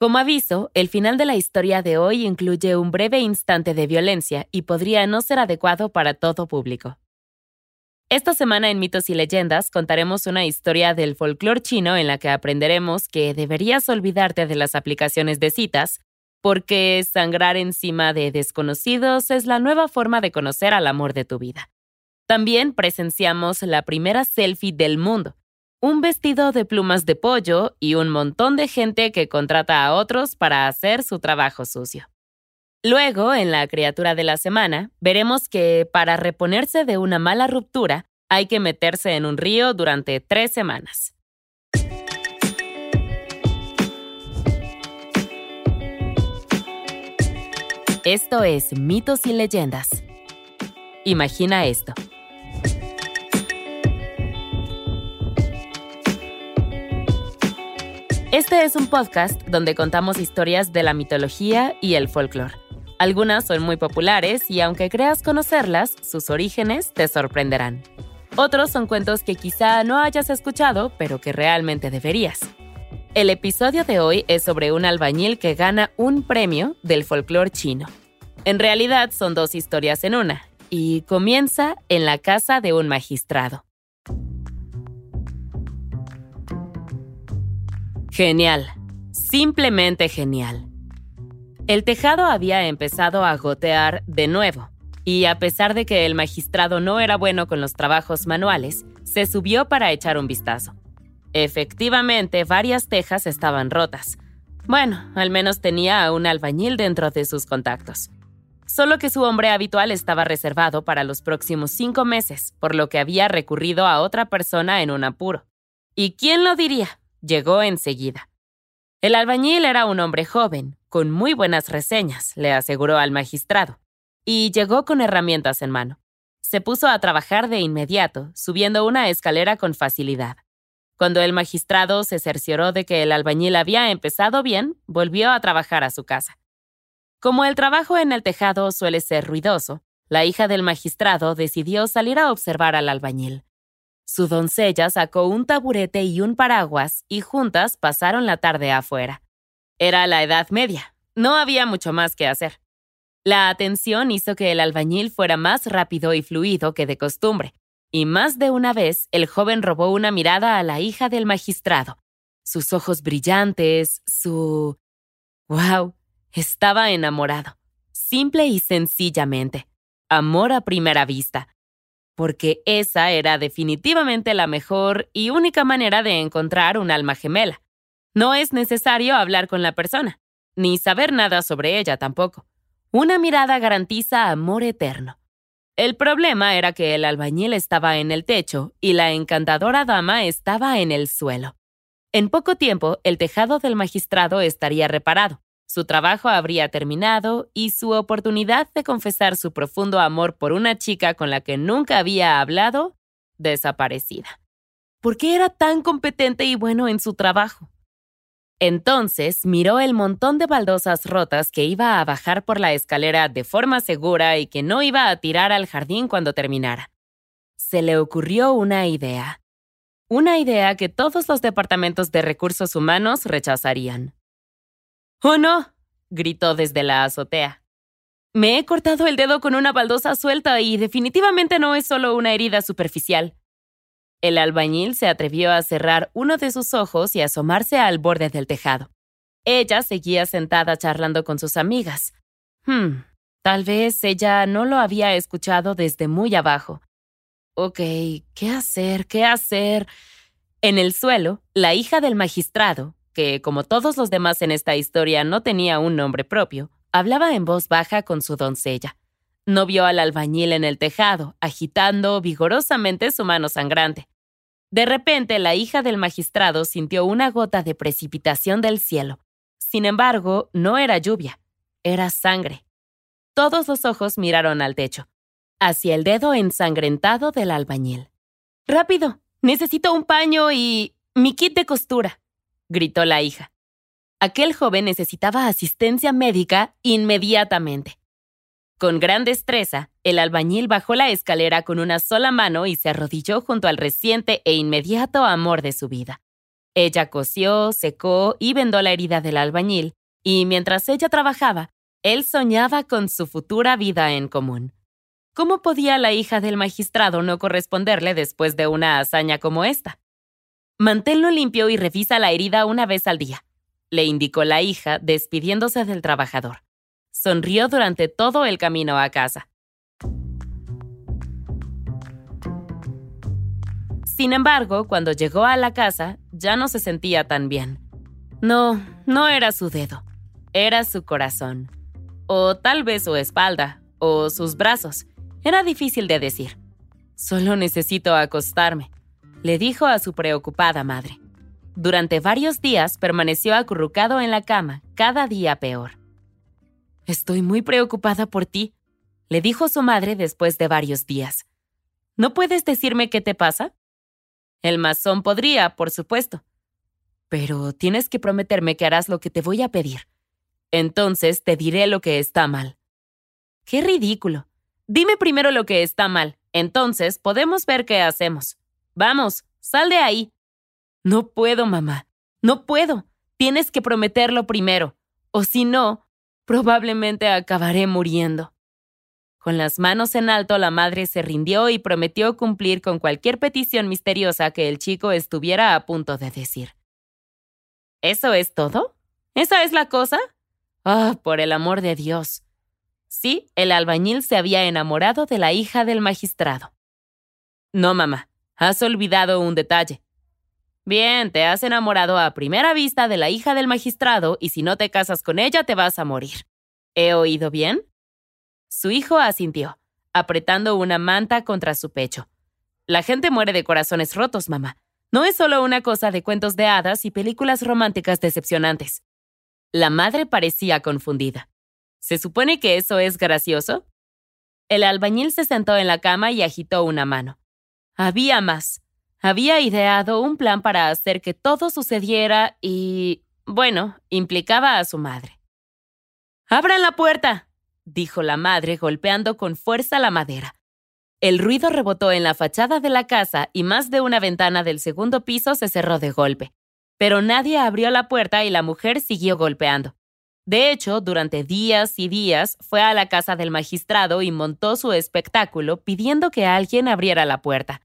Como aviso, el final de la historia de hoy incluye un breve instante de violencia y podría no ser adecuado para todo público. Esta semana en Mitos y Leyendas contaremos una historia del folclore chino en la que aprenderemos que deberías olvidarte de las aplicaciones de citas, porque sangrar encima de desconocidos es la nueva forma de conocer al amor de tu vida. También presenciamos la primera selfie del mundo, un vestido de plumas de pollo y un montón de gente que contrata a otros para hacer su trabajo sucio. Luego, en la criatura de la semana, veremos que para reponerse de una mala ruptura hay que meterse en un río durante tres semanas. Esto es Mitos y Leyendas. Imagina esto. Este es un podcast donde contamos historias de la mitología y el folclore. Algunas son muy populares y aunque creas conocerlas, sus orígenes te sorprenderán. Otros son cuentos que quizá no hayas escuchado, pero que realmente deberías. El episodio de hoy es sobre un albañil que gana un premio del folclore chino. En realidad son dos historias en una, y comienza en la casa de un magistrado. Genial, simplemente genial. El tejado había empezado a gotear de nuevo, y a pesar de que el magistrado no era bueno con los trabajos manuales, se subió para echar un vistazo. Efectivamente, varias tejas estaban rotas. Bueno, al menos tenía a un albañil dentro de sus contactos. Solo que su hombre habitual estaba reservado para los próximos cinco meses, por lo que había recurrido a otra persona en un apuro. ¿Y quién lo diría? Llegó enseguida. El albañil era un hombre joven, con muy buenas reseñas, le aseguró al magistrado, y llegó con herramientas en mano. Se puso a trabajar de inmediato, subiendo una escalera con facilidad. Cuando el magistrado se cercioró de que el albañil había empezado bien, volvió a trabajar a su casa. Como el trabajo en el tejado suele ser ruidoso, la hija del magistrado decidió salir a observar al albañil. Su doncella sacó un taburete y un paraguas y juntas pasaron la tarde afuera. Era la Edad Media. No había mucho más que hacer. La atención hizo que el albañil fuera más rápido y fluido que de costumbre, y más de una vez el joven robó una mirada a la hija del magistrado. Sus ojos brillantes, su... ¡Wow! Estaba enamorado. Simple y sencillamente. Amor a primera vista porque esa era definitivamente la mejor y única manera de encontrar un alma gemela. No es necesario hablar con la persona, ni saber nada sobre ella tampoco. Una mirada garantiza amor eterno. El problema era que el albañil estaba en el techo y la encantadora dama estaba en el suelo. En poco tiempo, el tejado del magistrado estaría reparado. Su trabajo habría terminado y su oportunidad de confesar su profundo amor por una chica con la que nunca había hablado, desaparecida. ¿Por qué era tan competente y bueno en su trabajo? Entonces miró el montón de baldosas rotas que iba a bajar por la escalera de forma segura y que no iba a tirar al jardín cuando terminara. Se le ocurrió una idea. Una idea que todos los departamentos de recursos humanos rechazarían. ¡Oh, no! gritó desde la azotea. Me he cortado el dedo con una baldosa suelta y definitivamente no es solo una herida superficial. El albañil se atrevió a cerrar uno de sus ojos y asomarse al borde del tejado. Ella seguía sentada charlando con sus amigas. Hmm, tal vez ella no lo había escuchado desde muy abajo. Ok, ¿qué hacer? ¿Qué hacer? En el suelo, la hija del magistrado, que, como todos los demás en esta historia, no tenía un nombre propio, hablaba en voz baja con su doncella. No vio al albañil en el tejado, agitando vigorosamente su mano sangrante. De repente, la hija del magistrado sintió una gota de precipitación del cielo. Sin embargo, no era lluvia, era sangre. Todos los ojos miraron al techo, hacia el dedo ensangrentado del albañil. Rápido, necesito un paño y mi kit de costura gritó la hija. Aquel joven necesitaba asistencia médica inmediatamente. Con gran destreza, el albañil bajó la escalera con una sola mano y se arrodilló junto al reciente e inmediato amor de su vida. Ella cosió, secó y vendó la herida del albañil, y mientras ella trabajaba, él soñaba con su futura vida en común. ¿Cómo podía la hija del magistrado no corresponderle después de una hazaña como esta? Manténlo limpio y revisa la herida una vez al día, le indicó la hija, despidiéndose del trabajador. Sonrió durante todo el camino a casa. Sin embargo, cuando llegó a la casa, ya no se sentía tan bien. No, no era su dedo, era su corazón. O tal vez su espalda, o sus brazos. Era difícil de decir. Solo necesito acostarme, le dijo a su preocupada madre. Durante varios días permaneció acurrucado en la cama, cada día peor. Estoy muy preocupada por ti, le dijo su madre después de varios días. ¿No puedes decirme qué te pasa? El masón podría, por supuesto. Pero tienes que prometerme que harás lo que te voy a pedir. Entonces te diré lo que está mal. ¡Qué ridículo! Dime primero lo que está mal. Entonces podemos ver qué hacemos. Vamos, sal de ahí. No puedo, mamá. No puedo. Tienes que prometerlo primero. O si no, probablemente acabaré muriendo. Con las manos en alto, la madre se rindió y prometió cumplir con cualquier petición misteriosa que el chico estuviera a punto de decir. ¿Eso es todo? ¿Esa es la cosa? Ah, por el amor de Dios. Sí, el albañil se había enamorado de la hija del magistrado. No, mamá, has olvidado un detalle. Bien, te has enamorado a primera vista de la hija del magistrado y si no te casas con ella te vas a morir. ¿He oído bien? Su hijo asintió, apretando una manta contra su pecho. La gente muere de corazones rotos, mamá. No es solo una cosa de cuentos de hadas y películas románticas decepcionantes. La madre parecía confundida. ¿Se supone que eso es gracioso? El albañil se sentó en la cama y agitó una mano. Había más. Había ideado un plan para hacer que todo sucediera y, bueno, implicaba a su madre. ¡Abran la puerta! dijo la madre golpeando con fuerza la madera. El ruido rebotó en la fachada de la casa y más de una ventana del segundo piso se cerró de golpe. Pero nadie abrió la puerta y la mujer siguió golpeando. De hecho, durante días y días fue a la casa del magistrado y montó su espectáculo pidiendo que alguien abriera la puerta.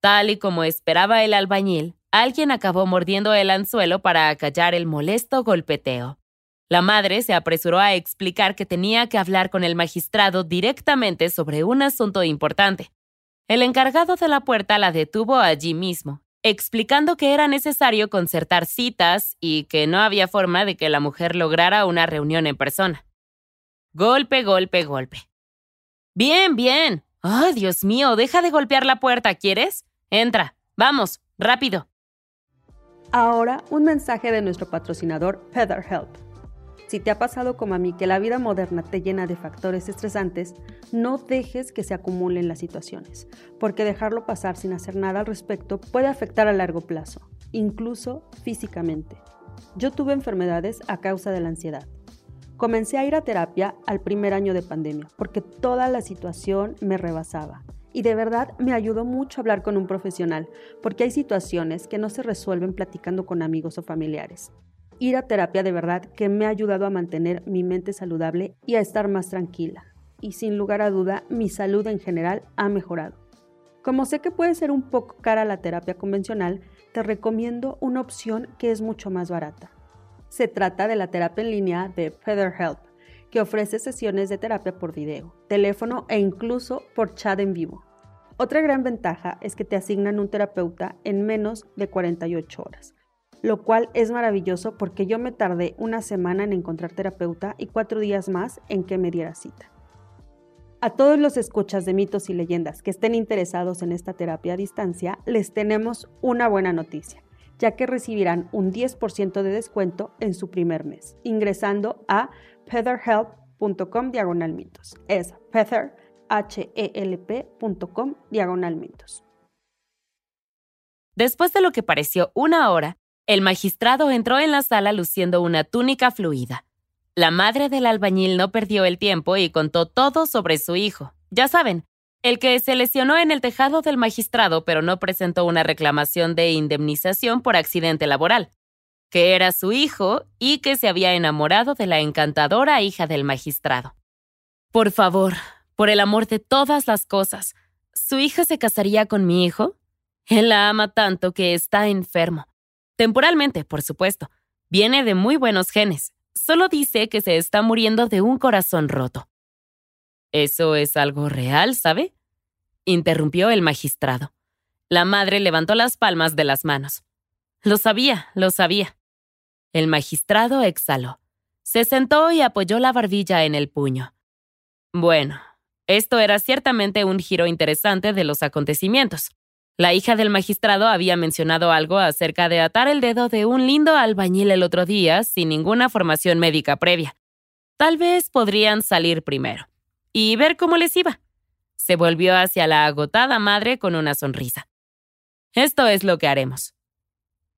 Tal y como esperaba el albañil, alguien acabó mordiendo el anzuelo para acallar el molesto golpeteo. La madre se apresuró a explicar que tenía que hablar con el magistrado directamente sobre un asunto importante. El encargado de la puerta la detuvo allí mismo, explicando que era necesario concertar citas y que no había forma de que la mujer lograra una reunión en persona. Golpe, golpe, golpe. Bien, bien. ¡Oh, Dios mío! Deja de golpear la puerta, ¿quieres? Entra. Vamos, rápido. Ahora, un mensaje de nuestro patrocinador Feather Help. Si te ha pasado como a mí que la vida moderna te llena de factores estresantes, no dejes que se acumulen las situaciones, porque dejarlo pasar sin hacer nada al respecto puede afectar a largo plazo, incluso físicamente. Yo tuve enfermedades a causa de la ansiedad. Comencé a ir a terapia al primer año de pandemia, porque toda la situación me rebasaba. Y de verdad me ayudó mucho hablar con un profesional, porque hay situaciones que no se resuelven platicando con amigos o familiares ir a terapia de verdad que me ha ayudado a mantener mi mente saludable y a estar más tranquila. Y sin lugar a duda, mi salud en general ha mejorado. Como sé que puede ser un poco cara la terapia convencional, te recomiendo una opción que es mucho más barata. Se trata de la terapia en línea de Feather Help, que ofrece sesiones de terapia por video, teléfono e incluso por chat en vivo. Otra gran ventaja es que te asignan un terapeuta en menos de 48 horas, lo cual es maravilloso porque yo me tardé una semana en encontrar terapeuta y cuatro días más en que me diera cita. A todos los escuchas de mitos y leyendas que estén interesados en esta terapia a distancia, les tenemos una buena noticia, ya que recibirán un 10% de descuento en su primer mes, ingresando a featherhelp.com diagonal mitos. Es feather, h e l diagonal mitos. Después de lo que pareció una hora, el magistrado entró en la sala luciendo una túnica fluida. La madre del albañil no perdió el tiempo y contó todo sobre su hijo. Ya saben, el que se lesionó en el tejado del magistrado pero no presentó una reclamación de indemnización por accidente laboral, que era su hijo y que se había enamorado de la encantadora hija del magistrado. Por favor, por el amor de todas las cosas, ¿su hija se casaría con mi hijo? Él la ama tanto que está enfermo. Temporalmente, por supuesto. Viene de muy buenos genes. Solo dice que se está muriendo de un corazón roto. ¿Eso es algo real, sabe? interrumpió el magistrado. La madre levantó las palmas de las manos. Lo sabía, lo sabía. El magistrado exhaló. Se sentó y apoyó la barbilla en el puño. Bueno, esto era ciertamente un giro interesante de los acontecimientos. La hija del magistrado había mencionado algo acerca de atar el dedo de un lindo albañil el otro día sin ninguna formación médica previa. Tal vez podrían salir primero y ver cómo les iba. Se volvió hacia la agotada madre con una sonrisa. Esto es lo que haremos.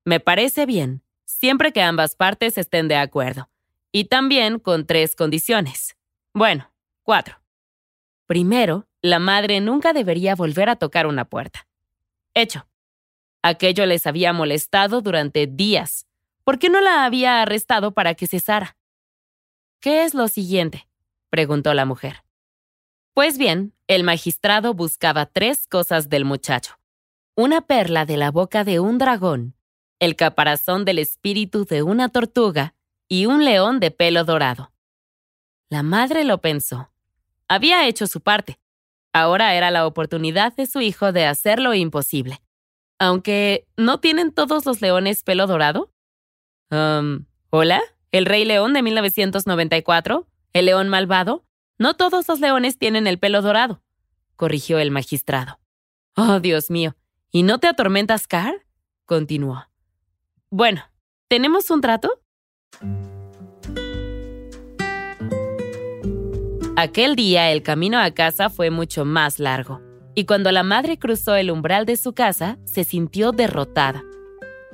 Me parece bien, siempre que ambas partes estén de acuerdo. Y también con tres condiciones. Bueno, cuatro. Primero, la madre nunca debería volver a tocar una puerta. Hecho. Aquello les había molestado durante días. ¿Por qué no la había arrestado para que cesara? ¿Qué es lo siguiente? preguntó la mujer. Pues bien, el magistrado buscaba tres cosas del muchacho. Una perla de la boca de un dragón, el caparazón del espíritu de una tortuga y un león de pelo dorado. La madre lo pensó. Había hecho su parte. Ahora era la oportunidad de su hijo de hacer lo imposible. Aunque, ¿no tienen todos los leones pelo dorado? Um, ¿Hola? ¿El Rey León de 1994? ¿El León Malvado? No todos los leones tienen el pelo dorado, corrigió el magistrado. Oh, Dios mío. ¿Y no te atormentas, Car? continuó. Bueno, ¿tenemos un trato? Aquel día el camino a casa fue mucho más largo, y cuando la madre cruzó el umbral de su casa, se sintió derrotada.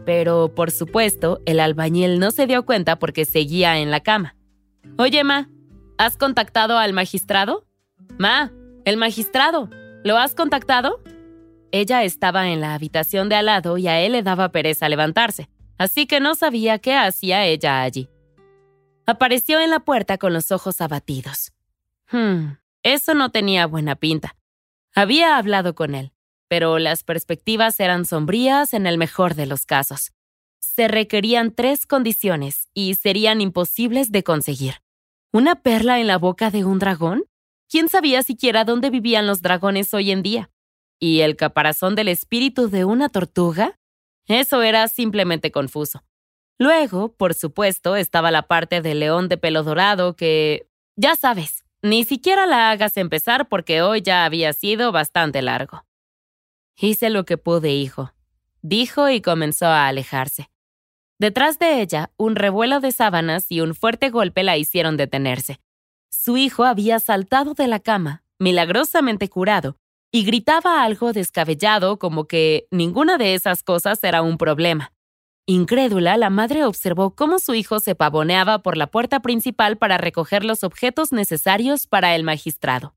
Pero, por supuesto, el albañil no se dio cuenta porque seguía en la cama. Oye, Ma, ¿has contactado al magistrado? Ma, el magistrado, ¿lo has contactado? Ella estaba en la habitación de al lado y a él le daba pereza levantarse, así que no sabía qué hacía ella allí. Apareció en la puerta con los ojos abatidos. Hmm, eso no tenía buena pinta. Había hablado con él, pero las perspectivas eran sombrías en el mejor de los casos. Se requerían tres condiciones y serían imposibles de conseguir. ¿Una perla en la boca de un dragón? ¿Quién sabía siquiera dónde vivían los dragones hoy en día? ¿Y el caparazón del espíritu de una tortuga? Eso era simplemente confuso. Luego, por supuesto, estaba la parte del león de pelo dorado que... Ya sabes, ni siquiera la hagas empezar porque hoy ya había sido bastante largo. Hice lo que pude, hijo, dijo y comenzó a alejarse. Detrás de ella, un revuelo de sábanas y un fuerte golpe la hicieron detenerse. Su hijo había saltado de la cama, milagrosamente curado, y gritaba algo descabellado como que ninguna de esas cosas era un problema. Incrédula, la madre observó cómo su hijo se pavoneaba por la puerta principal para recoger los objetos necesarios para el magistrado.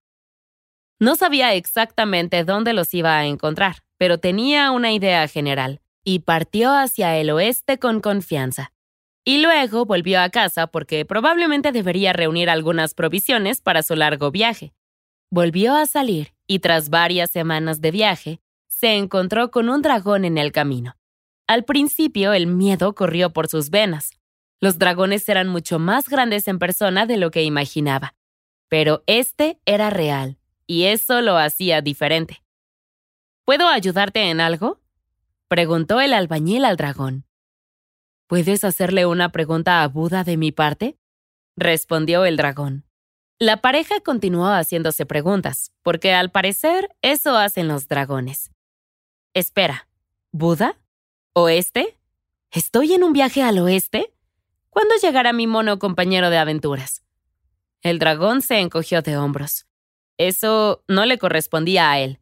No sabía exactamente dónde los iba a encontrar, pero tenía una idea general, y partió hacia el oeste con confianza. Y luego volvió a casa porque probablemente debería reunir algunas provisiones para su largo viaje. Volvió a salir y tras varias semanas de viaje, se encontró con un dragón en el camino. Al principio el miedo corrió por sus venas. Los dragones eran mucho más grandes en persona de lo que imaginaba. Pero este era real, y eso lo hacía diferente. ¿Puedo ayudarte en algo? preguntó el albañil al dragón. ¿Puedes hacerle una pregunta a Buda de mi parte? respondió el dragón. La pareja continuó haciéndose preguntas, porque al parecer eso hacen los dragones. Espera, ¿Buda? ¿Oeste? ¿Estoy en un viaje al oeste? ¿Cuándo llegará mi mono compañero de aventuras? El dragón se encogió de hombros. Eso no le correspondía a él,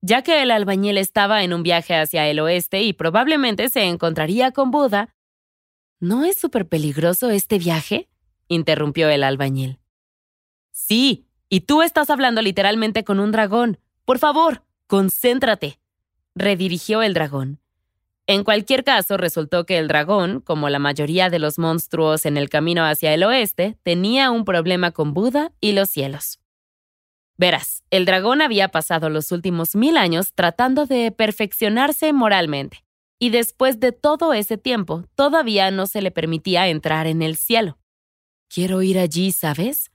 ya que el albañil estaba en un viaje hacia el oeste y probablemente se encontraría con Buda. ¿No es súper peligroso este viaje? interrumpió el albañil. Sí, y tú estás hablando literalmente con un dragón. Por favor, concéntrate, redirigió el dragón. En cualquier caso, resultó que el dragón, como la mayoría de los monstruos en el camino hacia el oeste, tenía un problema con Buda y los cielos. Verás, el dragón había pasado los últimos mil años tratando de perfeccionarse moralmente, y después de todo ese tiempo todavía no se le permitía entrar en el cielo. Quiero ir allí, ¿sabes?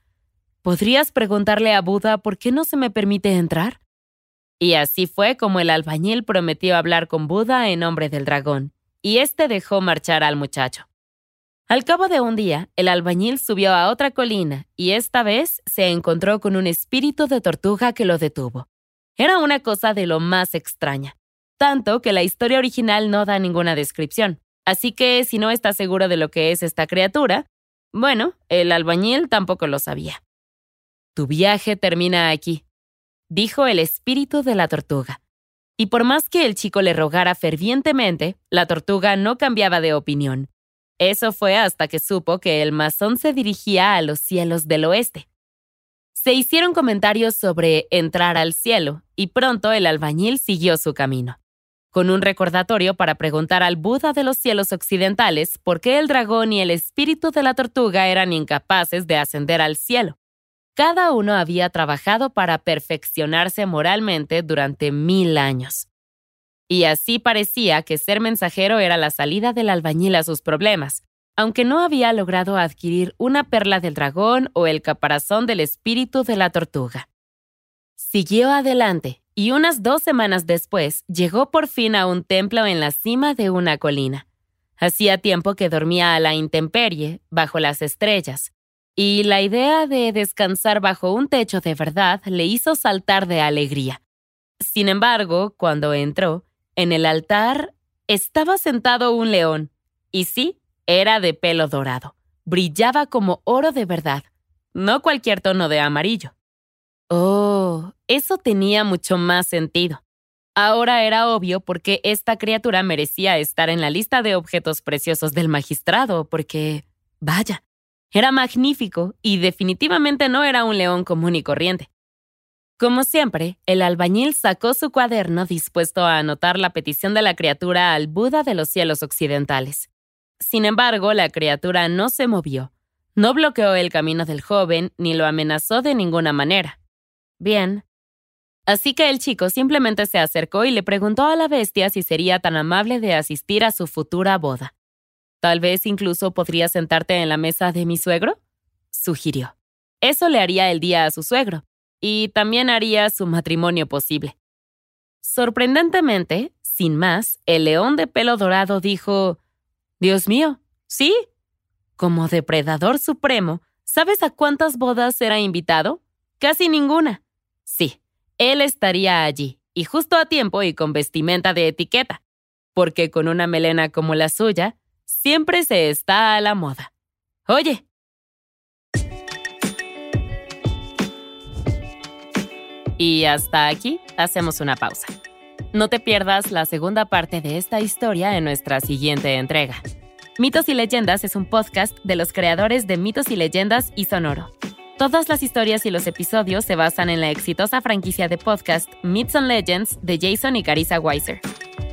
¿Podrías preguntarle a Buda por qué no se me permite entrar? Y así fue como el albañil prometió hablar con Buda en nombre del dragón, y éste dejó marchar al muchacho. Al cabo de un día, el albañil subió a otra colina y esta vez se encontró con un espíritu de tortuga que lo detuvo. Era una cosa de lo más extraña, tanto que la historia original no da ninguna descripción. Así que si no está seguro de lo que es esta criatura, bueno, el albañil tampoco lo sabía. Tu viaje termina aquí, dijo el espíritu de la tortuga. Y por más que el chico le rogara fervientemente, la tortuga no cambiaba de opinión. Eso fue hasta que supo que el masón se dirigía a los cielos del oeste. Se hicieron comentarios sobre entrar al cielo, y pronto el albañil siguió su camino, con un recordatorio para preguntar al Buda de los cielos occidentales por qué el dragón y el espíritu de la tortuga eran incapaces de ascender al cielo. Cada uno había trabajado para perfeccionarse moralmente durante mil años. Y así parecía que ser mensajero era la salida del albañil a sus problemas, aunque no había logrado adquirir una perla del dragón o el caparazón del espíritu de la tortuga. Siguió adelante y unas dos semanas después llegó por fin a un templo en la cima de una colina. Hacía tiempo que dormía a la intemperie, bajo las estrellas, y la idea de descansar bajo un techo de verdad le hizo saltar de alegría. Sin embargo, cuando entró, en el altar estaba sentado un león, y sí, era de pelo dorado. Brillaba como oro de verdad, no cualquier tono de amarillo. Oh, eso tenía mucho más sentido. Ahora era obvio por qué esta criatura merecía estar en la lista de objetos preciosos del magistrado, porque, vaya, era magnífico y definitivamente no era un león común y corriente. Como siempre, el albañil sacó su cuaderno dispuesto a anotar la petición de la criatura al Buda de los cielos occidentales. Sin embargo, la criatura no se movió, no bloqueó el camino del joven ni lo amenazó de ninguna manera. Bien. Así que el chico simplemente se acercó y le preguntó a la bestia si sería tan amable de asistir a su futura boda. Tal vez incluso podría sentarte en la mesa de mi suegro, sugirió. Eso le haría el día a su suegro, y también haría su matrimonio posible. Sorprendentemente, sin más, el león de pelo dorado dijo, Dios mío, sí. Como depredador supremo, ¿sabes a cuántas bodas será invitado? Casi ninguna. Sí, él estaría allí, y justo a tiempo y con vestimenta de etiqueta, porque con una melena como la suya, siempre se está a la moda. Oye. Y hasta aquí hacemos una pausa. No te pierdas la segunda parte de esta historia en nuestra siguiente entrega. Mitos y Leyendas es un podcast de los creadores de Mitos y Leyendas y Sonoro. Todas las historias y los episodios se basan en la exitosa franquicia de podcast Myths and Legends de Jason y Carissa Weiser.